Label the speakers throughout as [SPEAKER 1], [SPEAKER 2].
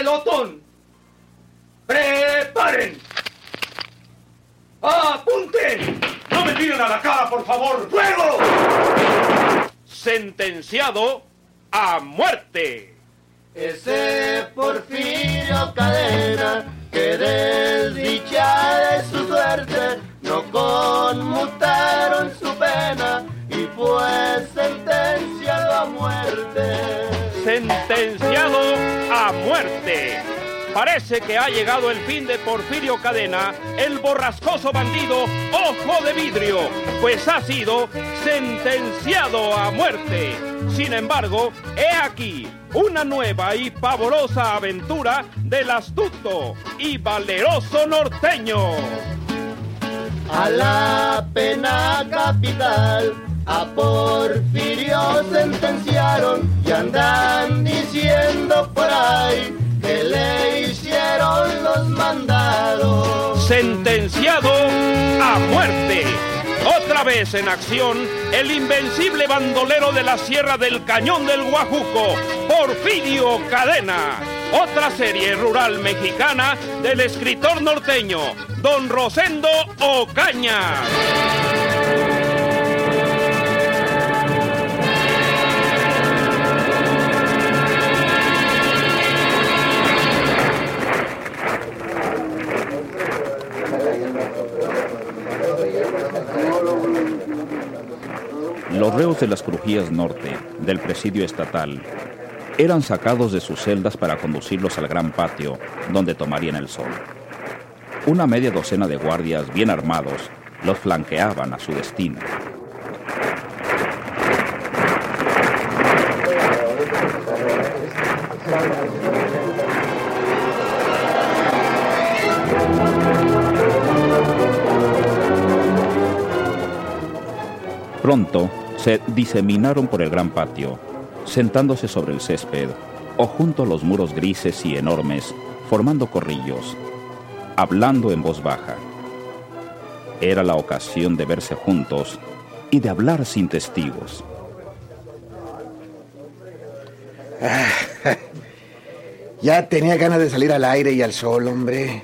[SPEAKER 1] pelotón. ¡Preparen! ¡Apunten!
[SPEAKER 2] ¡No me tiren a la cara, por favor!
[SPEAKER 1] ¡Fuego!
[SPEAKER 3] Sentenciado a muerte.
[SPEAKER 4] Ese Porfirio Cadena que desdichada de su suerte no conmutaron su pena y fue sentenciado a muerte.
[SPEAKER 3] Sentenciado muerte. Parece que ha llegado el fin de Porfirio Cadena, el borrascoso bandido Ojo de Vidrio, pues ha sido sentenciado a muerte. Sin embargo, he aquí una nueva y pavorosa aventura del astuto y valeroso norteño.
[SPEAKER 4] A la pena capital a Porfirio sentenciaron y andan diciendo por ahí que le hicieron los mandados.
[SPEAKER 3] Sentenciado a muerte. Otra vez en acción, el invencible bandolero de la Sierra del Cañón del Guajuco, Porfirio Cadena. Otra serie rural mexicana del escritor norteño, don Rosendo Ocaña.
[SPEAKER 5] Los reos de las Crujías Norte, del presidio estatal, eran sacados de sus celdas para conducirlos al gran patio, donde tomarían el sol. Una media docena de guardias bien armados los flanqueaban a su destino. Pronto se diseminaron por el gran patio, sentándose sobre el césped o junto a los muros grises y enormes, formando corrillos, hablando en voz baja. Era la ocasión de verse juntos y de hablar sin testigos.
[SPEAKER 6] Ya tenía ganas de salir al aire y al sol, hombre.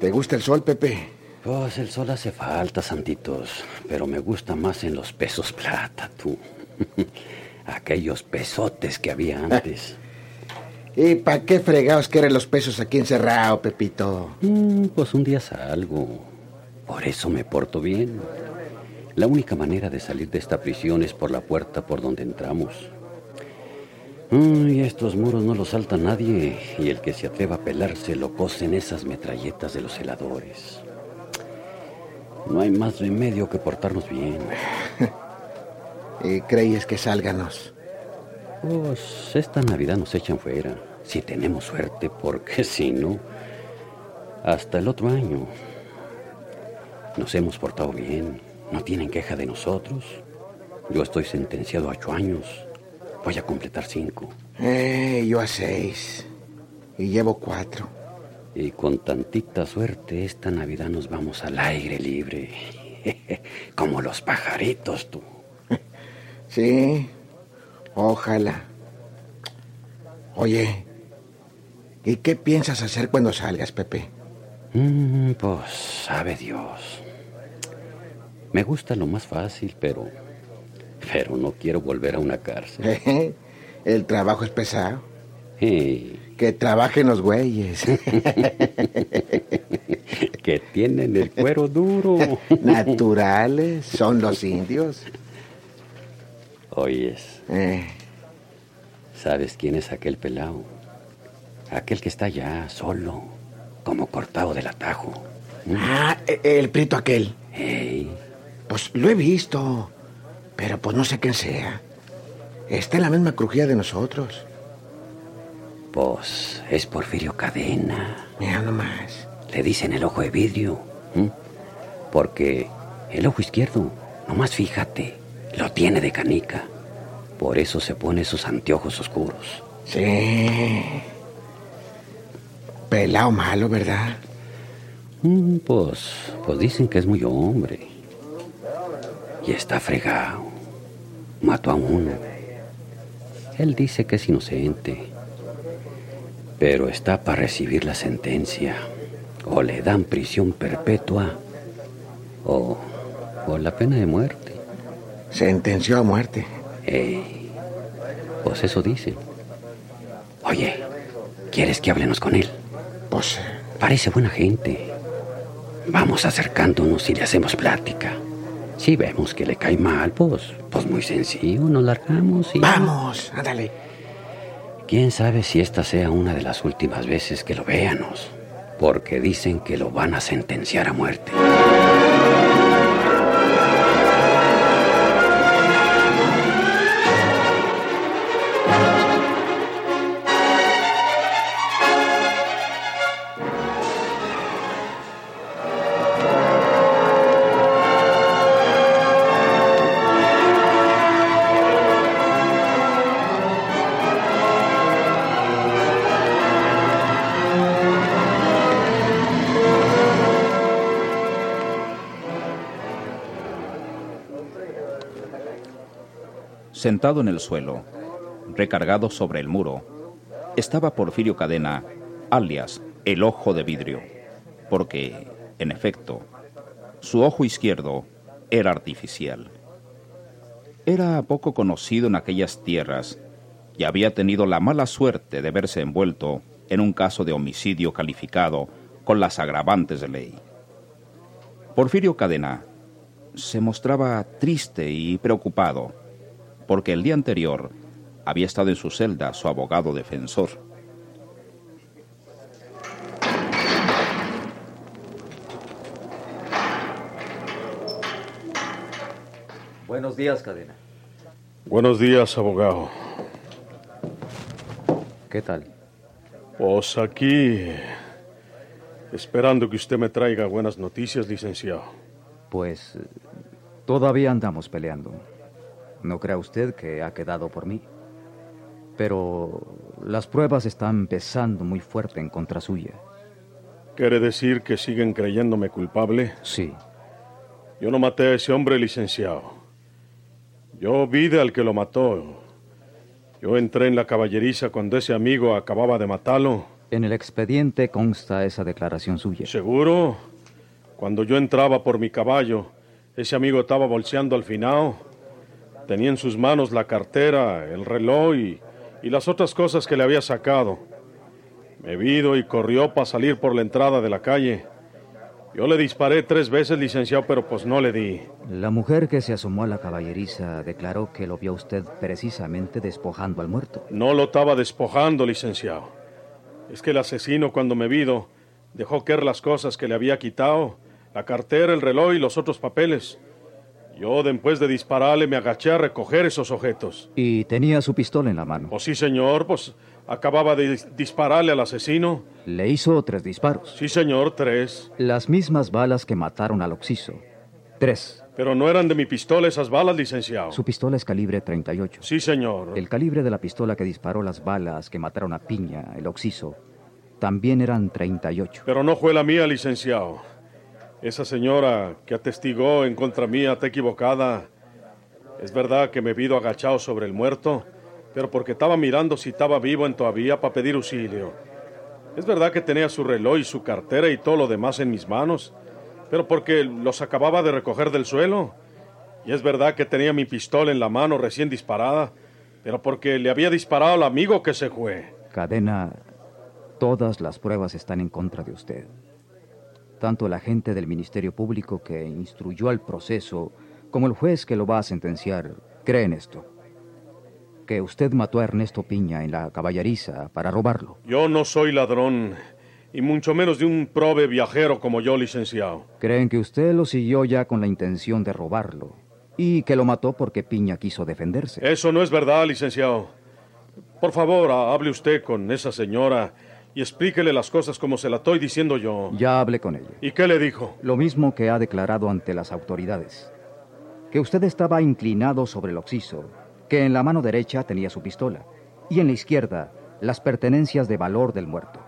[SPEAKER 6] ¿Te gusta el sol, Pepe?
[SPEAKER 7] Pues el sol hace falta, santitos, pero me gusta más en los pesos plata, tú. Aquellos pesotes que había antes.
[SPEAKER 6] ¿Y para qué fregados quieren los pesos aquí encerrado, Pepito?
[SPEAKER 7] Mm, pues un día salgo. Por eso me porto bien. La única manera de salir de esta prisión es por la puerta por donde entramos. Y estos muros no los salta nadie, y el que se atreva a pelarse lo cosen esas metralletas de los heladores. No hay más remedio que portarnos bien.
[SPEAKER 6] ¿Y crees que sálganos?
[SPEAKER 7] Pues esta Navidad nos echan fuera, si tenemos suerte, porque si no, hasta el otro año. Nos hemos portado bien, no tienen queja de nosotros. Yo estoy sentenciado a ocho años, voy a completar cinco.
[SPEAKER 6] Eh, yo a seis. Y llevo cuatro.
[SPEAKER 7] Y con tantita suerte, esta Navidad nos vamos al aire libre. Como los pajaritos, tú.
[SPEAKER 6] Sí, ojalá. Oye, ¿y qué piensas hacer cuando salgas, Pepe?
[SPEAKER 7] Mm, pues sabe Dios. Me gusta lo más fácil, pero. Pero no quiero volver a una cárcel.
[SPEAKER 6] El trabajo es pesado.
[SPEAKER 7] Sí.
[SPEAKER 6] Que trabajen los güeyes.
[SPEAKER 7] que tienen el cuero duro.
[SPEAKER 6] Naturales, son los indios.
[SPEAKER 7] Oyes.
[SPEAKER 6] Eh,
[SPEAKER 7] ¿Sabes quién es aquel pelao? Aquel que está allá, solo, como cortado del atajo.
[SPEAKER 6] Ah, e- el prito aquel.
[SPEAKER 7] Hey,
[SPEAKER 6] Pues lo he visto, pero pues no sé quién sea. Está en la misma crujía de nosotros.
[SPEAKER 7] Pues es Porfirio Cadena.
[SPEAKER 6] Mira nomás.
[SPEAKER 7] Le dicen el ojo de vidrio. Porque el ojo izquierdo, nomás fíjate, lo tiene de canica. Por eso se pone esos anteojos oscuros.
[SPEAKER 6] Sí. Pelao malo, ¿verdad?
[SPEAKER 7] Mm, Pues, pues dicen que es muy hombre. Y está fregado. Mató a uno. Él dice que es inocente. Pero está para recibir la sentencia. O le dan prisión perpetua o, o la pena de muerte.
[SPEAKER 6] Sentenció a muerte.
[SPEAKER 7] Pues eso dice. Oye, ¿quieres que hablemos con él?
[SPEAKER 6] Pues
[SPEAKER 7] Parece buena gente. Vamos acercándonos y le hacemos plática. Si vemos que le cae mal, pues, pues muy sencillo, nos largamos y...
[SPEAKER 6] vamos, ándale.
[SPEAKER 7] ¿Quién sabe si esta sea una de las últimas veces que lo veamos? Porque dicen que lo van a sentenciar a muerte.
[SPEAKER 5] Sentado en el suelo, recargado sobre el muro, estaba Porfirio Cadena, alias el ojo de vidrio, porque, en efecto, su ojo izquierdo era artificial. Era poco conocido en aquellas tierras y había tenido la mala suerte de verse envuelto en un caso de homicidio calificado con las agravantes de ley. Porfirio Cadena se mostraba triste y preocupado porque el día anterior había estado en su celda su abogado defensor.
[SPEAKER 1] Buenos días, Cadena.
[SPEAKER 2] Buenos días, abogado.
[SPEAKER 1] ¿Qué tal?
[SPEAKER 2] Pues aquí, esperando que usted me traiga buenas noticias, licenciado.
[SPEAKER 1] Pues todavía andamos peleando. No crea usted que ha quedado por mí. Pero las pruebas están pesando muy fuerte en contra suya.
[SPEAKER 2] ¿Quiere decir que siguen creyéndome culpable?
[SPEAKER 1] Sí,
[SPEAKER 2] Yo no maté a ese hombre, licenciado. Yo vi de al que lo mató. Yo entré en la caballeriza cuando ese amigo acababa de matarlo.
[SPEAKER 1] en el expediente consta esa declaración suya.
[SPEAKER 2] ¿Seguro? Cuando yo entraba por mi caballo, ese amigo estaba bolseando al finao. Tenía en sus manos la cartera, el reloj y, y las otras cosas que le había sacado. Me vido y corrió para salir por la entrada de la calle. Yo le disparé tres veces, licenciado, pero pues no le di.
[SPEAKER 1] La mujer que se asomó a la caballeriza declaró que lo vio usted precisamente despojando al muerto.
[SPEAKER 2] No lo estaba despojando, licenciado. Es que el asesino, cuando me vido, dejó caer las cosas que le había quitado, la cartera, el reloj y los otros papeles. Yo, después de dispararle, me agaché a recoger esos objetos.
[SPEAKER 1] Y tenía su pistola en la mano.
[SPEAKER 2] Pues sí, señor, pues acababa de dis- dispararle al asesino.
[SPEAKER 1] Le hizo tres disparos.
[SPEAKER 2] Sí, señor, tres.
[SPEAKER 1] Las mismas balas que mataron al Oxiso. Tres.
[SPEAKER 2] Pero no eran de mi pistola esas balas, licenciado.
[SPEAKER 1] Su pistola es calibre 38.
[SPEAKER 2] Sí, señor.
[SPEAKER 1] El calibre de la pistola que disparó las balas que mataron a Piña, el Oxiso, también eran 38.
[SPEAKER 2] Pero no fue la mía, licenciado. Esa señora que atestigó en contra mía está equivocada. Es verdad que me vido agachado sobre el muerto, pero porque estaba mirando si estaba vivo en todavía para pedir auxilio. Es verdad que tenía su reloj y su cartera y todo lo demás en mis manos, pero porque los acababa de recoger del suelo. Y es verdad que tenía mi pistola en la mano recién disparada, pero porque le había disparado al amigo que se fue.
[SPEAKER 1] Cadena, todas las pruebas están en contra de usted. Tanto el agente del Ministerio Público que instruyó al proceso como el juez que lo va a sentenciar creen esto. Que usted mató a Ernesto Piña en la caballeriza para robarlo.
[SPEAKER 2] Yo no soy ladrón, y mucho menos de un prove viajero como yo, licenciado.
[SPEAKER 1] Creen que usted lo siguió ya con la intención de robarlo y que lo mató porque Piña quiso defenderse.
[SPEAKER 2] Eso no es verdad, licenciado. Por favor, ha- hable usted con esa señora y explíquele las cosas como se la estoy diciendo yo.
[SPEAKER 1] Ya hablé con ella.
[SPEAKER 2] ¿Y qué le dijo?
[SPEAKER 1] Lo mismo que ha declarado ante las autoridades. Que usted estaba inclinado sobre el oxiso, que en la mano derecha tenía su pistola y en la izquierda las pertenencias de valor del muerto.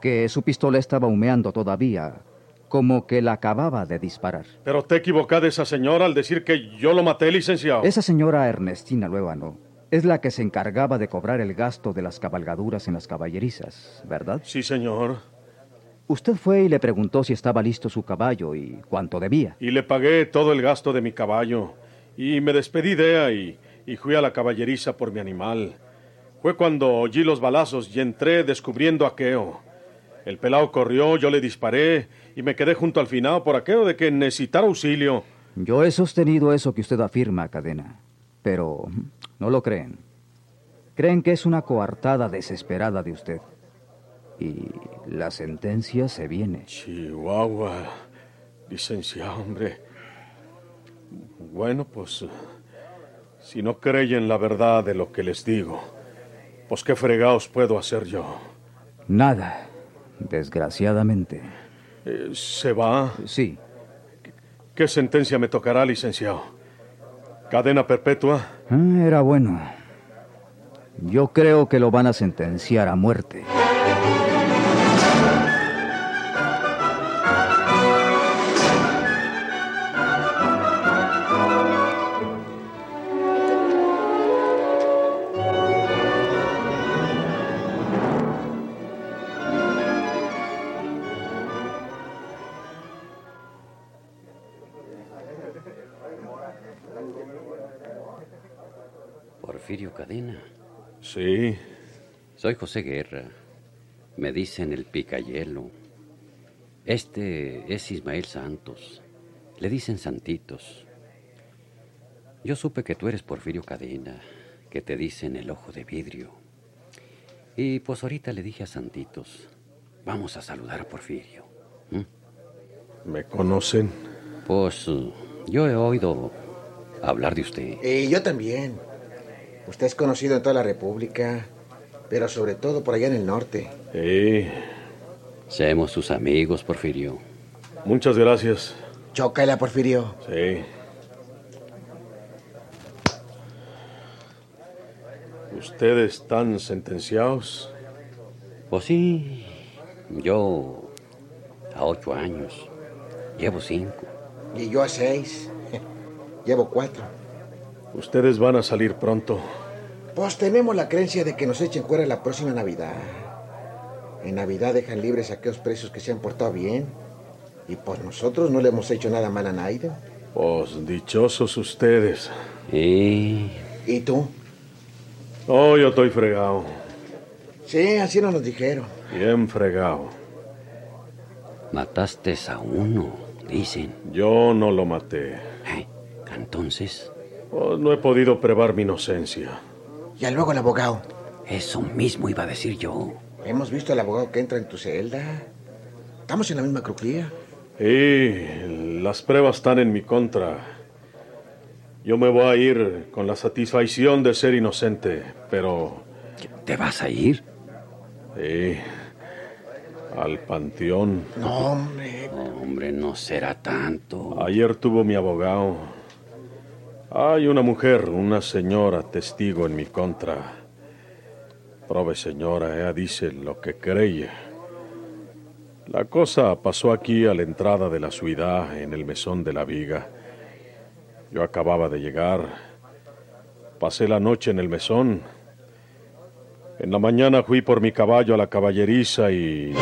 [SPEAKER 1] Que su pistola estaba humeando todavía, como que la acababa de disparar.
[SPEAKER 2] Pero te equivocada esa señora al decir que yo lo maté, licenciado.
[SPEAKER 1] Esa señora Ernestina Luébano es la que se encargaba de cobrar el gasto de las cabalgaduras en las caballerizas, ¿verdad?
[SPEAKER 2] Sí, señor.
[SPEAKER 1] Usted fue y le preguntó si estaba listo su caballo y cuánto debía.
[SPEAKER 2] Y le pagué todo el gasto de mi caballo. Y me despedí de ella y, y fui a la caballeriza por mi animal. Fue cuando oí los balazos y entré descubriendo a Keo. El pelao corrió, yo le disparé y me quedé junto al final por aquello de que necesitara auxilio.
[SPEAKER 1] Yo he sostenido eso que usted afirma, cadena, pero no lo creen. Creen que es una coartada desesperada de usted. Y la sentencia se viene.
[SPEAKER 2] Chihuahua, licenciado, hombre. Bueno, pues, si no creen la verdad de lo que les digo, pues qué fregados puedo hacer yo.
[SPEAKER 1] Nada, desgraciadamente.
[SPEAKER 2] Eh, ¿Se va?
[SPEAKER 1] Sí.
[SPEAKER 2] ¿Qué sentencia me tocará, licenciado? ¿Cadena perpetua?
[SPEAKER 1] Ah, era bueno. Yo creo que lo van a sentenciar a muerte.
[SPEAKER 7] Porfirio Cadena.
[SPEAKER 2] Sí.
[SPEAKER 7] Soy José Guerra. Me dicen el picayelo. Este es Ismael Santos. Le dicen Santitos. Yo supe que tú eres Porfirio Cadena, que te dicen el ojo de vidrio. Y pues ahorita le dije a Santitos, vamos a saludar a Porfirio. ¿Mm?
[SPEAKER 2] ¿Me conocen?
[SPEAKER 7] Pues yo he oído hablar de usted.
[SPEAKER 6] Y yo también. Usted es conocido en toda la República, pero sobre todo por allá en el norte.
[SPEAKER 2] Sí.
[SPEAKER 7] Seamos sus amigos, Porfirio.
[SPEAKER 2] Muchas gracias.
[SPEAKER 6] Chócala, Porfirio.
[SPEAKER 2] Sí. ¿Ustedes están sentenciados?
[SPEAKER 7] Pues sí, yo a ocho años. Llevo cinco.
[SPEAKER 6] Y yo a seis. Llevo cuatro.
[SPEAKER 2] Ustedes van a salir pronto.
[SPEAKER 6] Pues tenemos la creencia de que nos echen fuera la próxima Navidad. En Navidad dejan libres a aquellos presos que se han portado bien. Y pues nosotros no le hemos hecho nada mal a nadie.
[SPEAKER 2] Pues dichosos ustedes.
[SPEAKER 7] ¿Y
[SPEAKER 6] ¿Y tú?
[SPEAKER 2] Oh, yo estoy fregado.
[SPEAKER 6] Sí, así nos lo dijeron.
[SPEAKER 2] Bien fregado.
[SPEAKER 7] mataste a uno? Dicen.
[SPEAKER 2] Yo no lo maté.
[SPEAKER 7] Eh, Entonces,
[SPEAKER 2] Pues no he podido probar mi inocencia.
[SPEAKER 6] Y luego el abogado.
[SPEAKER 7] eso mismo iba a decir yo.
[SPEAKER 6] Hemos visto al abogado que entra en tu celda. Estamos en la misma crujía.
[SPEAKER 2] Y las pruebas están en mi contra. Yo me voy a ir con la satisfacción de ser inocente, pero...
[SPEAKER 7] ¿Te vas a ir?
[SPEAKER 2] Sí, al panteón.
[SPEAKER 6] No, hombre.
[SPEAKER 7] Hombre, no será tanto.
[SPEAKER 2] Ayer tuvo mi abogado. Hay una mujer, una señora testigo en mi contra. Prove, señora, ella dice lo que cree. La cosa pasó aquí a la entrada de la ciudad, en el mesón de la viga. Yo acababa de llegar. Pasé la noche en el mesón. En la mañana fui por mi caballo a la caballeriza y...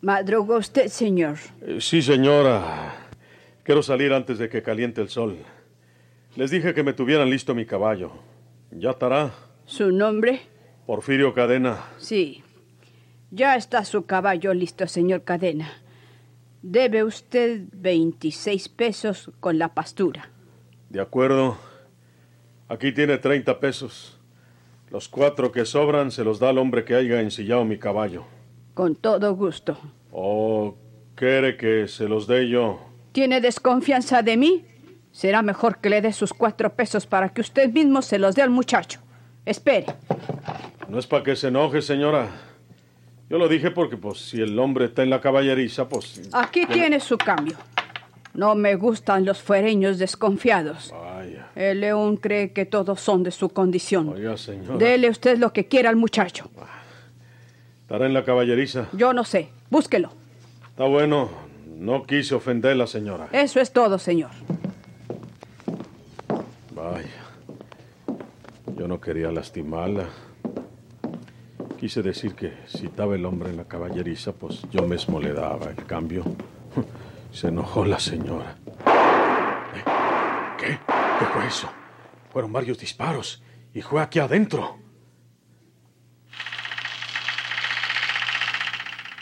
[SPEAKER 8] ¿Madrugó usted, señor?
[SPEAKER 2] Eh, Sí, señora. Quiero salir antes de que caliente el sol. Les dije que me tuvieran listo mi caballo. ¿Ya estará?
[SPEAKER 8] ¿Su nombre?
[SPEAKER 2] Porfirio Cadena.
[SPEAKER 8] Sí. Ya está su caballo listo, señor Cadena. Debe usted 26 pesos con la pastura.
[SPEAKER 2] De acuerdo. Aquí tiene 30 pesos. Los cuatro que sobran se los da al hombre que haya ensillado mi caballo.
[SPEAKER 8] Con todo gusto.
[SPEAKER 2] ¿O quiere que se los dé yo?
[SPEAKER 8] ¿Tiene desconfianza de mí? Será mejor que le dé sus cuatro pesos para que usted mismo se los dé al muchacho. Espere.
[SPEAKER 2] No es para que se enoje, señora. Yo lo dije porque, pues, si el hombre está en la caballeriza, pues...
[SPEAKER 8] Aquí tiene su cambio. No me gustan los fuereños desconfiados.
[SPEAKER 2] Vaya.
[SPEAKER 8] El león cree que todos son de su condición.
[SPEAKER 2] Oiga, señora.
[SPEAKER 8] Dele usted lo que quiera al muchacho.
[SPEAKER 2] Estará en la caballeriza.
[SPEAKER 8] Yo no sé. Búsquelo.
[SPEAKER 2] Está bueno. No quise ofenderla, señora.
[SPEAKER 8] Eso es todo, señor.
[SPEAKER 2] Vaya. Yo no quería lastimarla. Quise decir que si estaba el hombre en la caballeriza, pues yo mismo le daba el cambio. Se enojó la señora. ¿Eh? ¿Qué? ¿Qué fue eso? Fueron varios disparos y fue aquí adentro.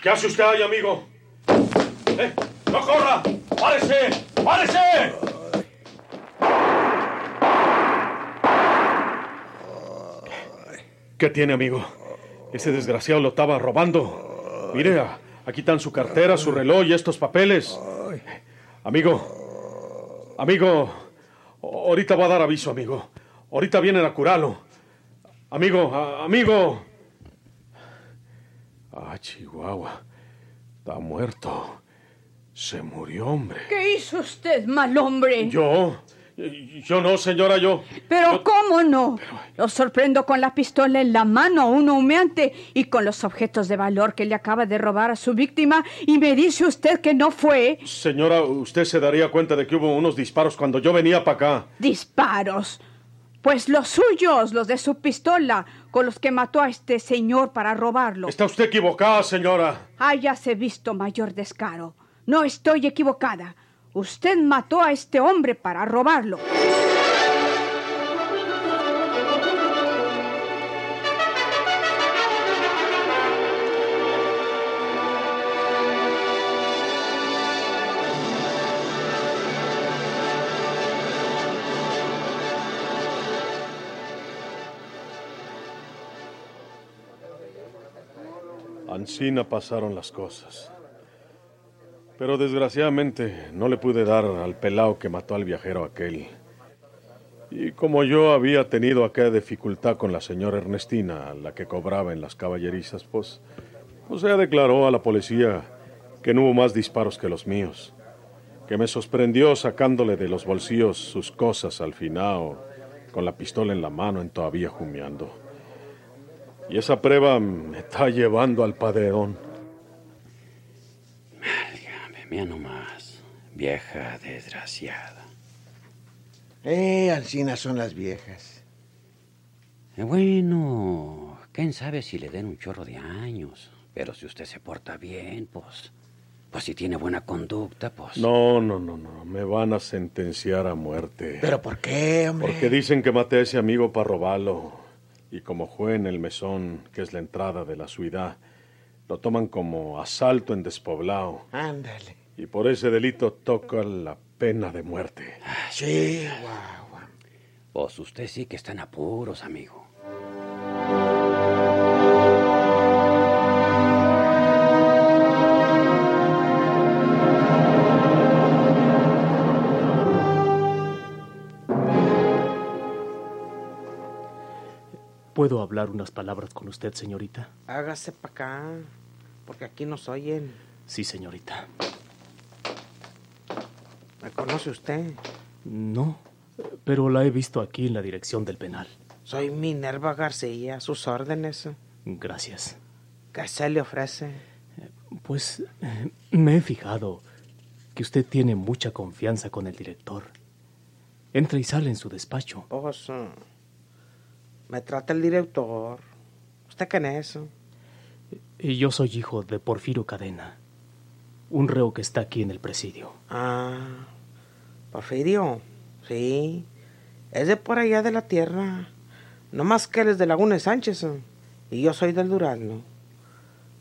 [SPEAKER 2] ¿Qué hace usted ahí, amigo? ¡Eh! ¡No corra! ¡Párese! ¡Párese! ¿Qué tiene, amigo? Ese desgraciado lo estaba robando. Mire, aquí están su cartera, su reloj y estos papeles. Amigo, amigo, ahorita va a dar aviso, amigo. Ahorita vienen a curarlo. Amigo, amigo. Ah, Chihuahua. Está muerto. Se murió, hombre.
[SPEAKER 8] ¿Qué hizo usted, mal hombre?
[SPEAKER 2] Yo. Yo no, señora, yo.
[SPEAKER 8] Pero ¿cómo no? Lo sorprendo con la pistola en la mano, uno humeante, y con los objetos de valor que le acaba de robar a su víctima, y me dice usted que no fue
[SPEAKER 2] Señora, usted se daría cuenta de que hubo unos disparos cuando yo venía para acá.
[SPEAKER 8] disparos. Pues los suyos, los de su pistola, con los que mató a este señor para robarlo.
[SPEAKER 2] Está usted equivocada, señora.
[SPEAKER 8] Hayase visto mayor descaro. No estoy equivocada. Usted mató a este hombre para robarlo.
[SPEAKER 2] Ancina pasaron las cosas. Pero desgraciadamente no le pude dar al pelao que mató al viajero aquel. Y como yo había tenido aquella dificultad con la señora Ernestina, la que cobraba en las caballerizas, pues, pues ella declaró a la policía que no hubo más disparos que los míos, que me sorprendió sacándole de los bolsillos sus cosas al final, con la pistola en la mano, en todavía humeando. Y esa prueba me está llevando al padreón.
[SPEAKER 7] Válgame, mira nomás. Vieja desgraciada.
[SPEAKER 6] Eh, Alcina son las viejas.
[SPEAKER 7] Eh, Bueno, quién sabe si le den un chorro de años. Pero si usted se porta bien, pues. Pues si tiene buena conducta, pues.
[SPEAKER 2] No, no, no, no. Me van a sentenciar a muerte.
[SPEAKER 6] ¿Pero por qué, hombre?
[SPEAKER 2] Porque dicen que maté a ese amigo para robarlo. Y como fue en el mesón, que es la entrada de la ciudad, lo toman como asalto en despoblado.
[SPEAKER 6] Ándale.
[SPEAKER 2] Y por ese delito toca la pena de muerte.
[SPEAKER 6] Sí, guau.
[SPEAKER 7] Pues usted sí que está en apuros, amigo.
[SPEAKER 9] ¿Puedo hablar unas palabras con usted, señorita?
[SPEAKER 10] Hágase para acá, porque aquí nos oyen.
[SPEAKER 9] Sí, señorita.
[SPEAKER 10] ¿Me conoce usted?
[SPEAKER 9] No, pero la he visto aquí en la dirección del penal.
[SPEAKER 10] Soy Minerva García, sus órdenes.
[SPEAKER 9] Gracias.
[SPEAKER 10] ¿Qué se le ofrece?
[SPEAKER 9] Pues eh, me he fijado que usted tiene mucha confianza con el director. Entra y sale en su despacho.
[SPEAKER 10] Pues, eh, me trata el director. ¿Usted quién es?
[SPEAKER 9] Y yo soy hijo de Porfirio Cadena, un reo que está aquí en el presidio.
[SPEAKER 10] Ah, Porfirio, sí. Es de por allá de la tierra. No más que él es de Laguna Sánchez. eh, Y yo soy del Durazno.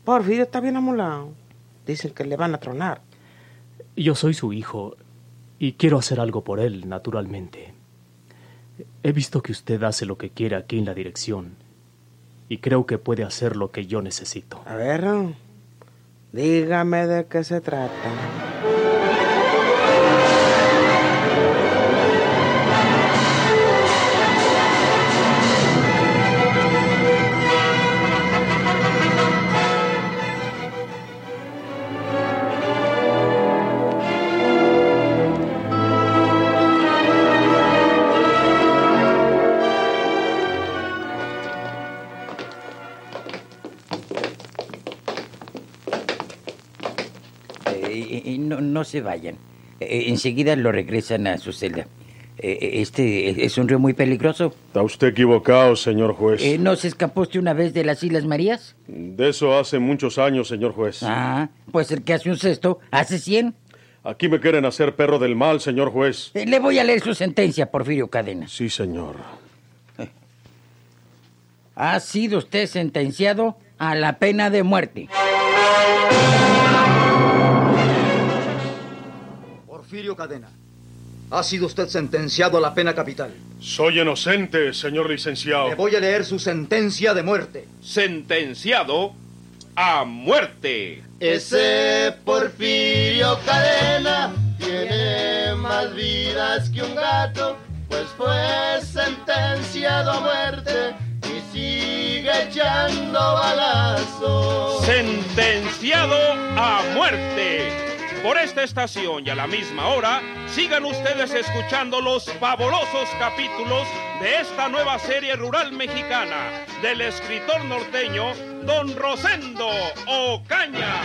[SPEAKER 10] Porfirio está bien amolado. Dicen que le van a tronar.
[SPEAKER 9] Yo soy su hijo y quiero hacer algo por él, naturalmente. He visto que usted hace lo que quiere aquí en la dirección y creo que puede hacer lo que yo necesito.
[SPEAKER 10] A ver, dígame de qué se trata.
[SPEAKER 11] No, no se vayan. Eh, enseguida lo regresan a su celda. Eh, este es un río muy peligroso.
[SPEAKER 2] Está usted equivocado, señor juez.
[SPEAKER 11] Eh, ¿No se escapó usted una vez de las Islas Marías?
[SPEAKER 2] De eso hace muchos años, señor juez.
[SPEAKER 11] Ah, pues el que hace un cesto hace cien.
[SPEAKER 2] Aquí me quieren hacer perro del mal, señor juez.
[SPEAKER 11] Eh, le voy a leer su sentencia, Porfirio Cadena.
[SPEAKER 2] Sí, señor.
[SPEAKER 11] Ha sido usted sentenciado a la pena de muerte.
[SPEAKER 1] Porfirio Cadena. Ha sido usted sentenciado a la pena capital.
[SPEAKER 2] Soy inocente, señor licenciado.
[SPEAKER 1] Le voy a leer su sentencia de muerte.
[SPEAKER 3] Sentenciado a muerte.
[SPEAKER 4] Ese Porfirio Cadena tiene más vidas que un gato, pues fue sentenciado a muerte y sigue echando balazos.
[SPEAKER 3] Sentenciado a muerte. Por esta estación y a la misma hora, sigan ustedes escuchando los fabulosos capítulos de esta nueva serie rural mexicana del escritor norteño Don Rosendo Ocaña.